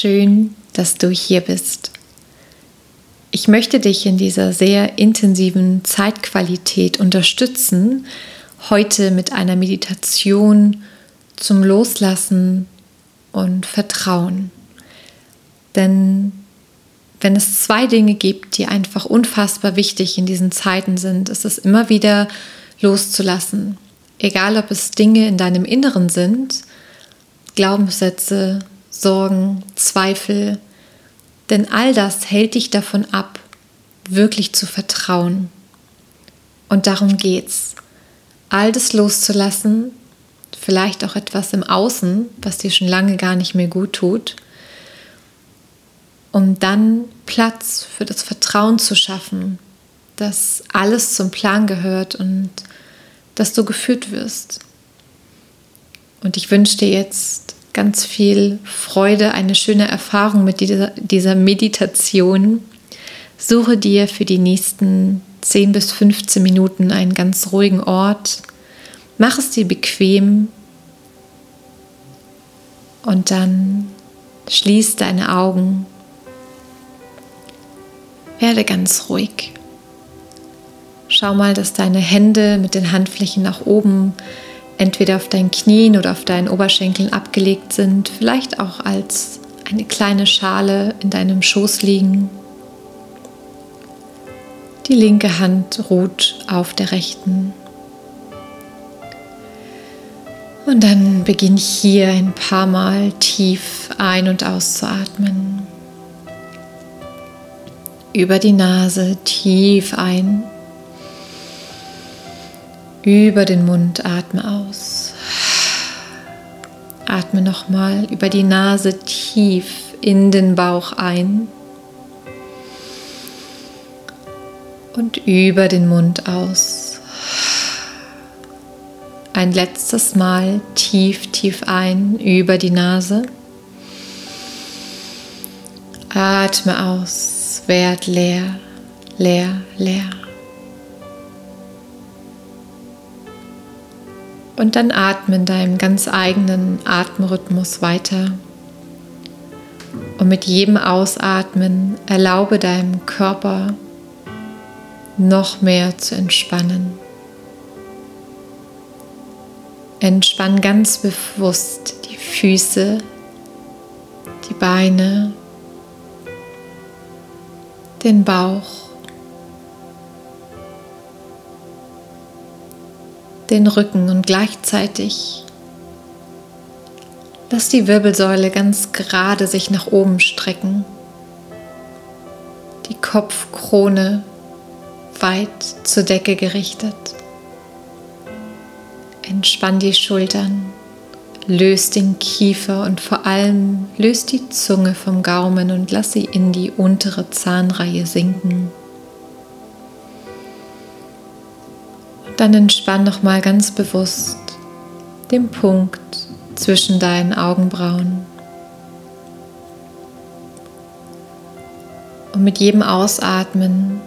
Schön, dass du hier bist. Ich möchte dich in dieser sehr intensiven Zeitqualität unterstützen, heute mit einer Meditation zum Loslassen und Vertrauen. Denn wenn es zwei Dinge gibt, die einfach unfassbar wichtig in diesen Zeiten sind, ist es immer wieder loszulassen. Egal ob es Dinge in deinem Inneren sind, Glaubenssätze, Sorgen, Zweifel, denn all das hält dich davon ab, wirklich zu vertrauen. Und darum geht's. All das loszulassen, vielleicht auch etwas im Außen, was dir schon lange gar nicht mehr gut tut, um dann Platz für das Vertrauen zu schaffen, dass alles zum Plan gehört und dass du geführt wirst. Und ich wünsche dir jetzt ganz viel Freude, eine schöne Erfahrung mit dieser, dieser Meditation. Suche dir für die nächsten 10 bis 15 Minuten einen ganz ruhigen Ort. Mach es dir bequem und dann schließ deine Augen. Werde ganz ruhig. Schau mal, dass deine Hände mit den Handflächen nach oben entweder auf deinen Knien oder auf deinen Oberschenkeln abgelegt sind, vielleicht auch als eine kleine Schale in deinem Schoß liegen. Die linke Hand ruht auf der rechten. Und dann beginne ich hier ein paar Mal tief ein- und auszuatmen. Über die Nase tief ein über den Mund atme aus. Atme nochmal über die Nase tief in den Bauch ein und über den Mund aus. Ein letztes Mal tief, tief ein über die Nase. Atme aus, werd leer, leer, leer. Und dann atme in deinem ganz eigenen Atemrhythmus weiter. Und mit jedem Ausatmen erlaube deinem Körper noch mehr zu entspannen. Entspann ganz bewusst die Füße, die Beine, den Bauch. Den Rücken und gleichzeitig lass die Wirbelsäule ganz gerade sich nach oben strecken, die Kopfkrone weit zur Decke gerichtet. Entspann die Schultern, löst den Kiefer und vor allem löst die Zunge vom Gaumen und lass sie in die untere Zahnreihe sinken. Dann entspann noch mal ganz bewusst den Punkt zwischen deinen Augenbrauen. Und mit jedem Ausatmen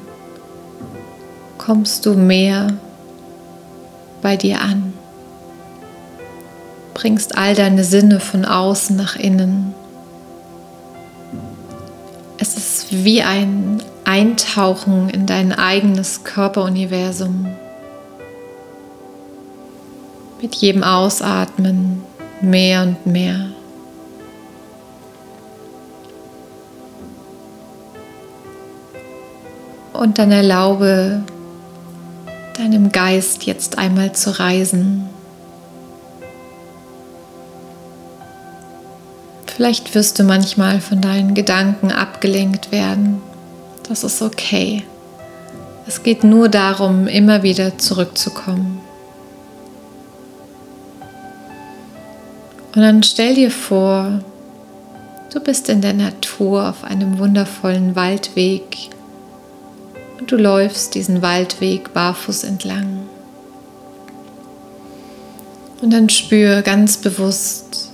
kommst du mehr bei dir an. Bringst all deine Sinne von außen nach innen. Es ist wie ein Eintauchen in dein eigenes Körperuniversum. Mit jedem Ausatmen mehr und mehr. Und dann erlaube deinem Geist jetzt einmal zu reisen. Vielleicht wirst du manchmal von deinen Gedanken abgelenkt werden. Das ist okay. Es geht nur darum, immer wieder zurückzukommen. Und dann stell dir vor, Du bist in der Natur auf einem wundervollen Waldweg und du läufst diesen Waldweg barfuß entlang. Und dann spür ganz bewusst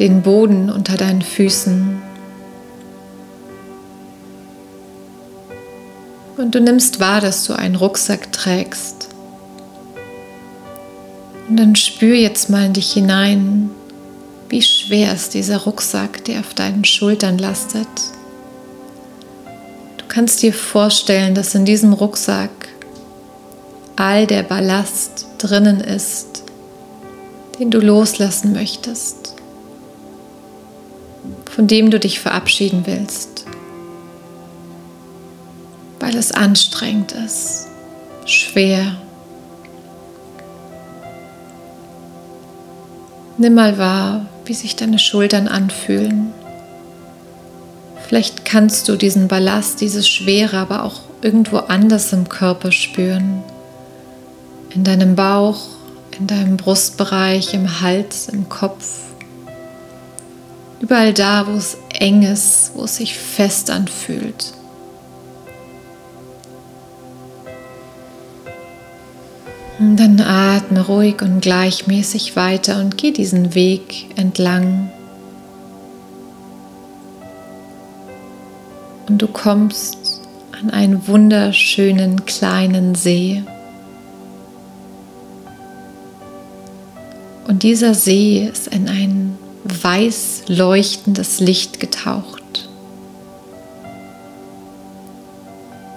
den Boden unter deinen Füßen. Und du nimmst wahr, dass du einen Rucksack trägst. Und dann spür jetzt mal in dich hinein, wie schwer ist dieser Rucksack, der auf deinen Schultern lastet. Du kannst dir vorstellen, dass in diesem Rucksack all der Ballast drinnen ist, den du loslassen möchtest, von dem du dich verabschieden willst, weil es anstrengend ist, schwer. Nimm mal wahr, wie sich deine Schultern anfühlen. Vielleicht kannst du diesen Ballast, dieses Schwere, aber auch irgendwo anders im Körper spüren. In deinem Bauch, in deinem Brustbereich, im Hals, im Kopf. Überall da, wo es eng ist, wo es sich fest anfühlt. Und dann atme ruhig und gleichmäßig weiter und geh diesen Weg entlang. Und du kommst an einen wunderschönen kleinen See. Und dieser See ist in ein weiß leuchtendes Licht getaucht.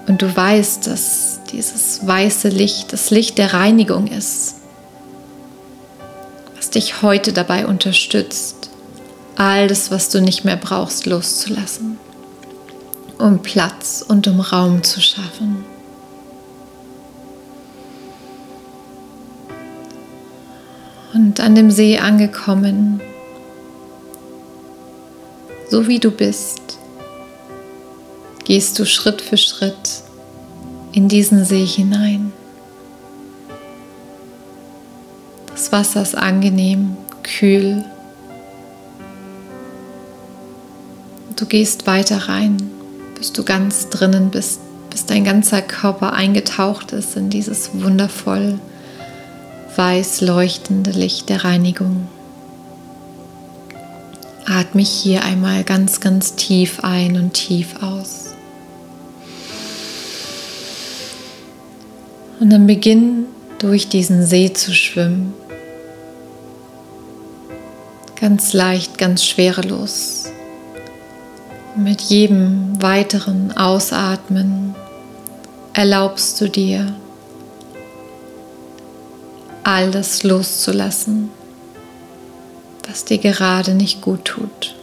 Und du weißt, dass dieses weiße Licht das Licht der Reinigung ist, was dich heute dabei unterstützt, all das, was du nicht mehr brauchst, loszulassen, um Platz und um Raum zu schaffen. und an dem See angekommen, so wie du bist, gehst du Schritt für Schritt in diesen See hinein. Das Wasser ist angenehm, kühl. Du gehst weiter rein, bis du ganz drinnen bist, bis dein ganzer Körper eingetaucht ist in dieses wundervoll weiß leuchtende Licht der Reinigung. Atme hier einmal ganz, ganz tief ein und tief aus. Und dann beginn durch diesen See zu schwimmen. Ganz leicht, ganz schwerelos. Und mit jedem weiteren Ausatmen erlaubst du dir, alles loszulassen, was dir gerade nicht gut tut.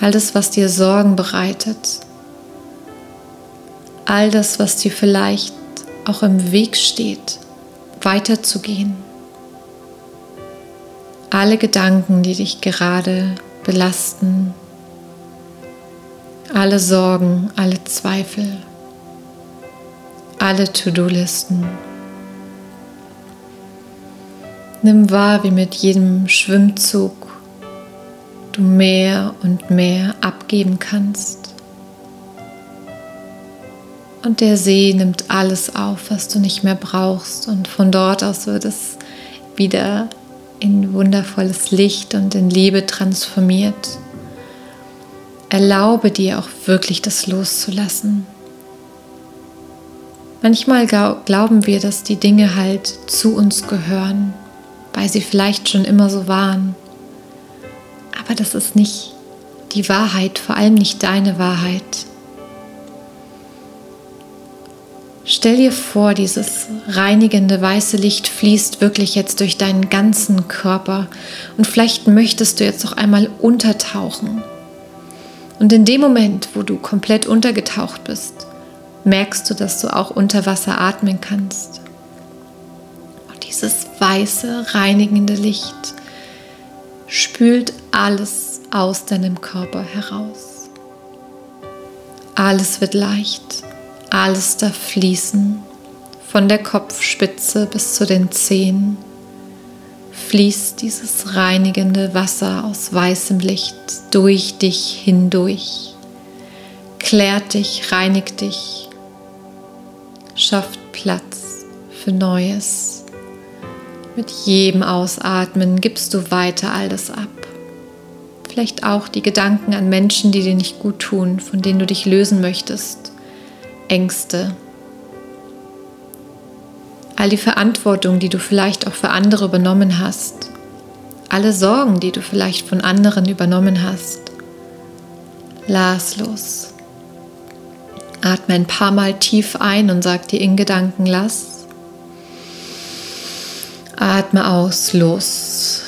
Alles, was dir Sorgen bereitet. All das, was dir vielleicht auch im Weg steht, weiterzugehen. Alle Gedanken, die dich gerade belasten. Alle Sorgen, alle Zweifel. Alle To-Do-Listen. Nimm wahr, wie mit jedem Schwimmzug du mehr und mehr abgeben kannst. Und der See nimmt alles auf, was du nicht mehr brauchst. Und von dort aus wird es wieder in wundervolles Licht und in Liebe transformiert. Erlaube dir auch wirklich das loszulassen. Manchmal glauben wir, dass die Dinge halt zu uns gehören weil sie vielleicht schon immer so waren. Aber das ist nicht die Wahrheit, vor allem nicht deine Wahrheit. Stell dir vor, dieses reinigende weiße Licht fließt wirklich jetzt durch deinen ganzen Körper und vielleicht möchtest du jetzt noch einmal untertauchen. Und in dem Moment, wo du komplett untergetaucht bist, merkst du, dass du auch unter Wasser atmen kannst dieses weiße, reinigende Licht spült alles aus deinem Körper heraus. Alles wird leicht, alles darf fließen, von der Kopfspitze bis zu den Zehen fließt dieses reinigende Wasser aus weißem Licht durch dich hindurch, klärt dich, reinigt dich, schafft Platz für Neues. Mit jedem Ausatmen gibst du weiter all das ab. Vielleicht auch die Gedanken an Menschen, die dir nicht gut tun, von denen du dich lösen möchtest. Ängste, all die Verantwortung, die du vielleicht auch für andere übernommen hast, alle Sorgen, die du vielleicht von anderen übernommen hast. Lass los. Atme ein paar Mal tief ein und sag dir in Gedanken lass. Atme aus, los.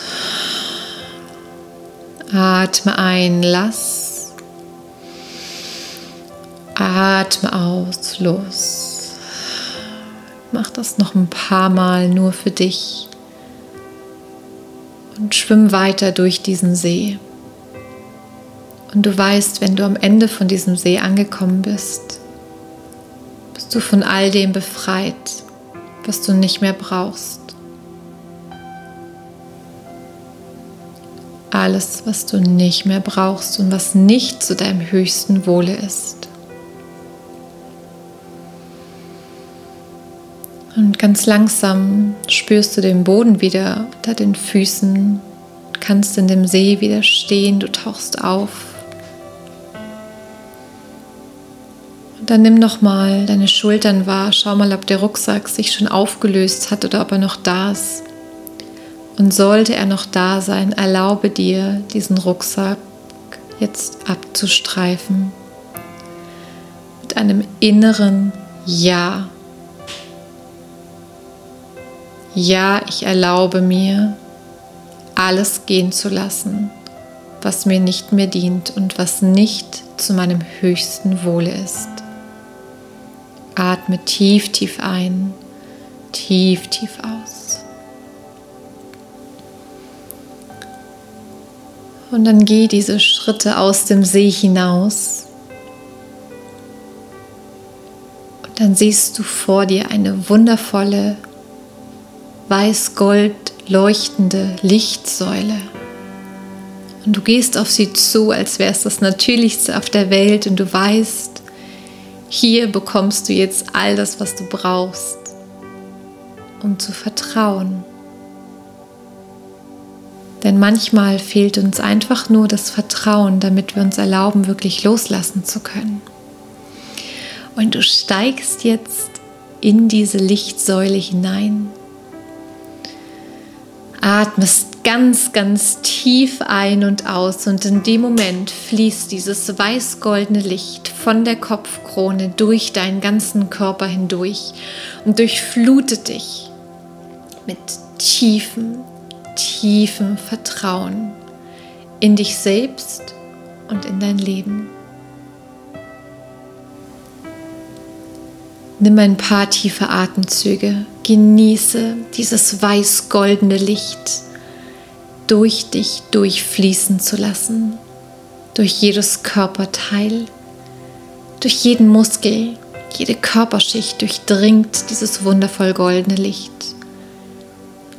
Atme ein, lass. Atme aus, los. Mach das noch ein paar Mal nur für dich und schwimm weiter durch diesen See. Und du weißt, wenn du am Ende von diesem See angekommen bist, bist du von all dem befreit, was du nicht mehr brauchst. Alles, was du nicht mehr brauchst und was nicht zu deinem höchsten Wohle ist. Und ganz langsam spürst du den Boden wieder unter den Füßen, kannst in dem See wieder stehen, du tauchst auf. Und dann nimm noch mal deine Schultern wahr, schau mal, ob der Rucksack sich schon aufgelöst hat oder ob er noch da ist. Und sollte er noch da sein, erlaube dir, diesen Rucksack jetzt abzustreifen. Mit einem inneren Ja. Ja, ich erlaube mir, alles gehen zu lassen, was mir nicht mehr dient und was nicht zu meinem höchsten Wohle ist. Atme tief, tief ein, tief, tief aus. Und dann geh diese Schritte aus dem See hinaus. Und dann siehst du vor dir eine wundervolle weiß-gold leuchtende Lichtsäule. Und du gehst auf sie zu, als wäre es das Natürlichste auf der Welt und du weißt, hier bekommst du jetzt all das, was du brauchst, um zu vertrauen. Denn manchmal fehlt uns einfach nur das Vertrauen, damit wir uns erlauben, wirklich loslassen zu können. Und du steigst jetzt in diese Lichtsäule hinein atmest ganz, ganz tief ein und aus und in dem Moment fließt dieses weiß-goldene Licht von der Kopfkrone durch deinen ganzen Körper hindurch und durchflutet dich mit tiefem, tiefem Vertrauen in dich selbst und in dein Leben. Nimm ein paar tiefe Atemzüge, genieße dieses weiß-goldene Licht. Durch dich durchfließen zu lassen, durch jedes Körperteil, durch jeden Muskel, jede Körperschicht durchdringt dieses wundervoll goldene Licht.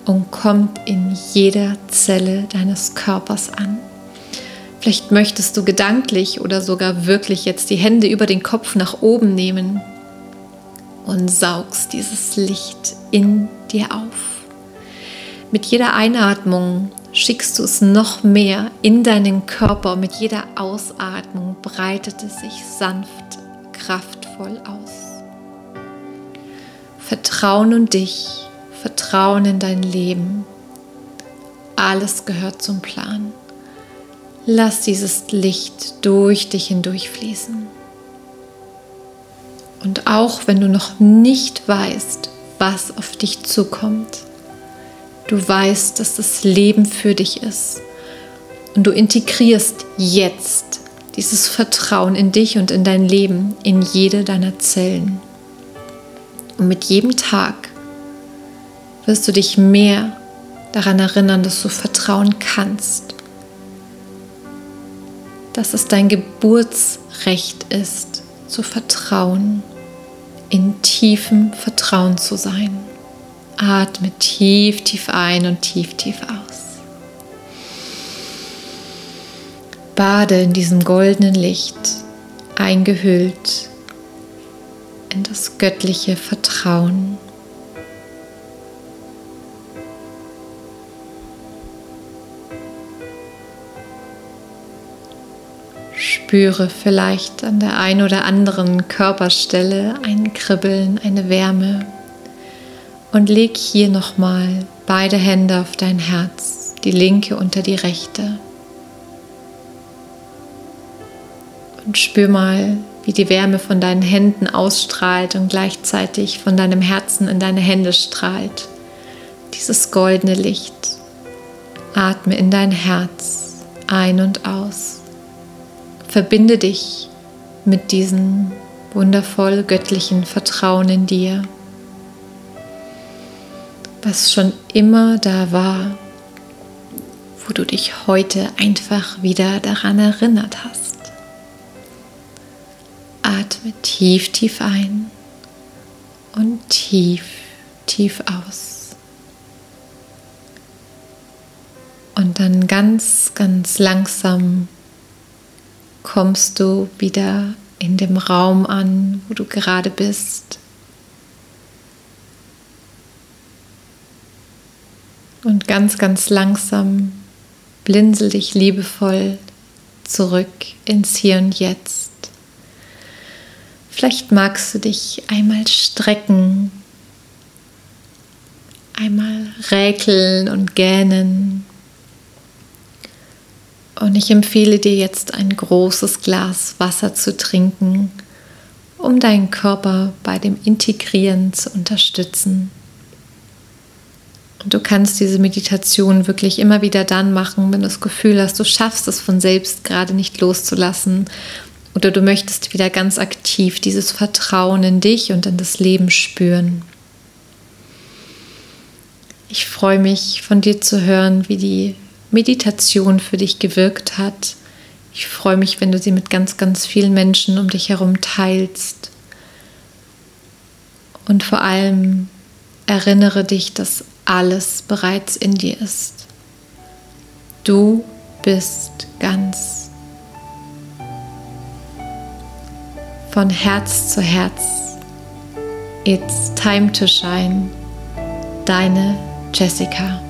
Und kommt in jeder Zelle deines Körpers an. Vielleicht möchtest du gedanklich oder sogar wirklich jetzt die Hände über den Kopf nach oben nehmen und saugst dieses Licht in dir auf. Mit jeder Einatmung schickst du es noch mehr in deinen Körper. Mit jeder Ausatmung breitet es sich sanft, kraftvoll aus. Vertrauen in dich, Vertrauen in dein Leben. Alles gehört zum Plan. Lass dieses Licht durch dich hindurch fließen. Und auch wenn du noch nicht weißt, was auf dich zukommt, du weißt, dass das Leben für dich ist. Und du integrierst jetzt dieses Vertrauen in dich und in dein Leben, in jede deiner Zellen. Und mit jedem Tag wirst du dich mehr daran erinnern, dass du vertrauen kannst. Dass es dein Geburtsrecht ist, zu vertrauen, in tiefem Vertrauen zu sein. Atme tief, tief ein und tief, tief aus. Bade in diesem goldenen Licht, eingehüllt in das göttliche Vertrauen. Spüre vielleicht an der einen oder anderen Körperstelle ein Kribbeln, eine Wärme und leg hier nochmal beide Hände auf dein Herz, die linke unter die rechte. Und spür mal, wie die Wärme von deinen Händen ausstrahlt und gleichzeitig von deinem Herzen in deine Hände strahlt. Dieses goldene Licht. Atme in dein Herz ein und aus. Verbinde dich mit diesem wundervoll göttlichen Vertrauen in dir, was schon immer da war, wo du dich heute einfach wieder daran erinnert hast. Atme tief, tief ein und tief, tief aus. Und dann ganz, ganz langsam kommst du wieder in dem Raum an, wo du gerade bist. Und ganz, ganz langsam blinzel dich liebevoll zurück ins Hier und Jetzt. Vielleicht magst du dich einmal strecken, einmal räkeln und gähnen und ich empfehle dir jetzt ein großes Glas Wasser zu trinken, um deinen Körper bei dem Integrieren zu unterstützen. Und du kannst diese Meditation wirklich immer wieder dann machen, wenn du das Gefühl hast, du schaffst es von selbst gerade nicht loszulassen oder du möchtest wieder ganz aktiv dieses Vertrauen in dich und in das Leben spüren. Ich freue mich von dir zu hören, wie die Meditation für dich gewirkt hat. Ich freue mich, wenn du sie mit ganz, ganz vielen Menschen um dich herum teilst. Und vor allem erinnere dich, dass alles bereits in dir ist. Du bist ganz. Von Herz zu Herz. It's time to shine. Deine Jessica.